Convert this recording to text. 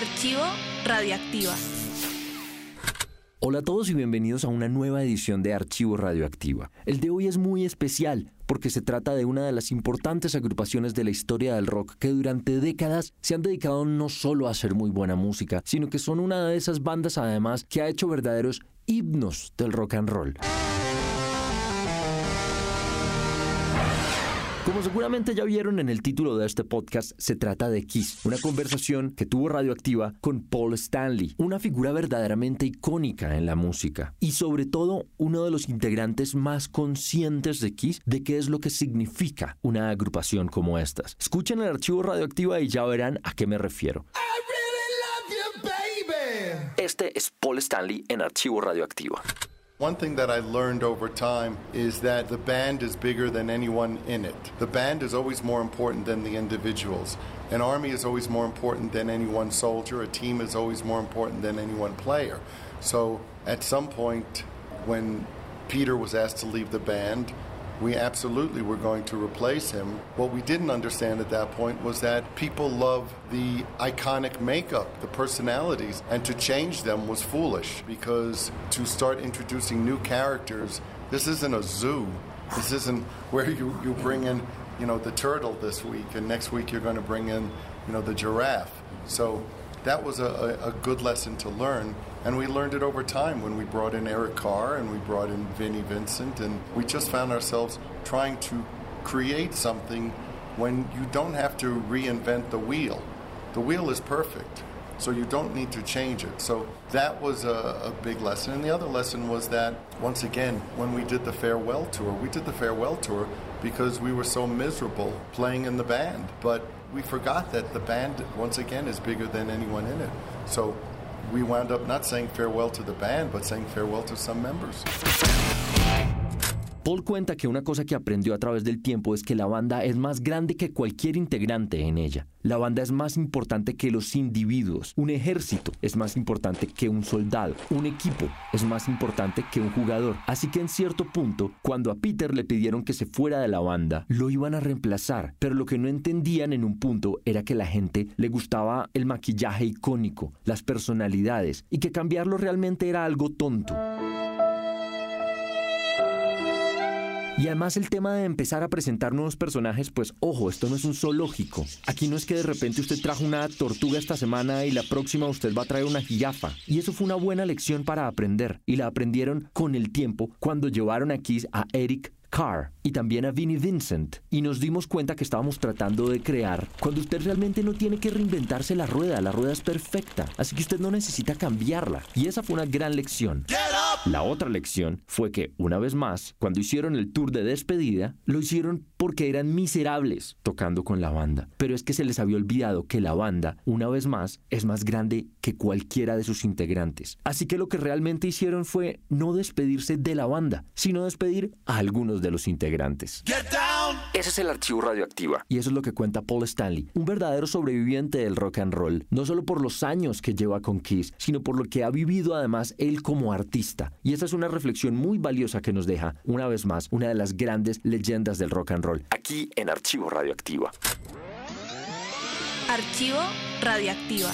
Archivo Radioactiva. Hola a todos y bienvenidos a una nueva edición de Archivo Radioactiva. El de hoy es muy especial porque se trata de una de las importantes agrupaciones de la historia del rock que durante décadas se han dedicado no solo a hacer muy buena música, sino que son una de esas bandas además que ha hecho verdaderos himnos del rock and roll. Como seguramente ya vieron en el título de este podcast, se trata de Kiss, una conversación que tuvo radioactiva con Paul Stanley, una figura verdaderamente icónica en la música y sobre todo uno de los integrantes más conscientes de Kiss de qué es lo que significa una agrupación como estas. Escuchen el archivo radioactiva y ya verán a qué me refiero. Este es Paul Stanley en archivo radioactiva. One thing that I learned over time is that the band is bigger than anyone in it. The band is always more important than the individuals. An army is always more important than any one soldier. A team is always more important than any one player. So at some point, when Peter was asked to leave the band, we absolutely were going to replace him. What we didn't understand at that point was that people love the iconic makeup, the personalities, and to change them was foolish because to start introducing new characters, this isn't a zoo. This isn't where you, you bring in, you know, the turtle this week and next week you're going to bring in, you know, the giraffe. So that was a, a, good lesson to learn. And we learned it over time when we brought in Eric Carr and we brought in Vinnie Vincent. And we just found ourselves trying to create something when you don't have to reinvent the wheel. The wheel is perfect, so you don't need to change it. So that was a, a big lesson. And the other lesson was that, once again, when we did the farewell tour, we did the farewell tour because we were so miserable playing in the band. But we forgot that the band, once again, is bigger than anyone in it. So we wound up not saying farewell to the band, but saying farewell to some members. Paul cuenta que una cosa que aprendió a través del tiempo es que la banda es más grande que cualquier integrante en ella. La banda es más importante que los individuos. Un ejército es más importante que un soldado. Un equipo es más importante que un jugador. Así que en cierto punto, cuando a Peter le pidieron que se fuera de la banda, lo iban a reemplazar. Pero lo que no entendían en un punto era que la gente le gustaba el maquillaje icónico, las personalidades, y que cambiarlo realmente era algo tonto. Y además el tema de empezar a presentar nuevos personajes, pues ojo, esto no es un zoológico. Aquí no es que de repente usted trajo una tortuga esta semana y la próxima usted va a traer una jirafa. Y eso fue una buena lección para aprender. Y la aprendieron con el tiempo cuando llevaron aquí a Eric Carr y también a Vinnie Vincent y nos dimos cuenta que estábamos tratando de crear cuando usted realmente no tiene que reinventarse la rueda, la rueda es perfecta, así que usted no necesita cambiarla y esa fue una gran lección. La otra lección fue que, una vez más, cuando hicieron el tour de despedida, lo hicieron porque eran miserables tocando con la banda. Pero es que se les había olvidado que la banda, una vez más, es más grande que cualquiera de sus integrantes. Así que lo que realmente hicieron fue no despedirse de la banda, sino despedir a algunos de los integrantes. Ese es el archivo radioactiva. Y eso es lo que cuenta Paul Stanley, un verdadero sobreviviente del rock and roll, no solo por los años que lleva con Kiss, sino por lo que ha vivido además él como artista y esta es una reflexión muy valiosa que nos deja, una vez más, una de las grandes leyendas del rock and roll, aquí en Archivo Radioactiva. Archivo Radioactiva.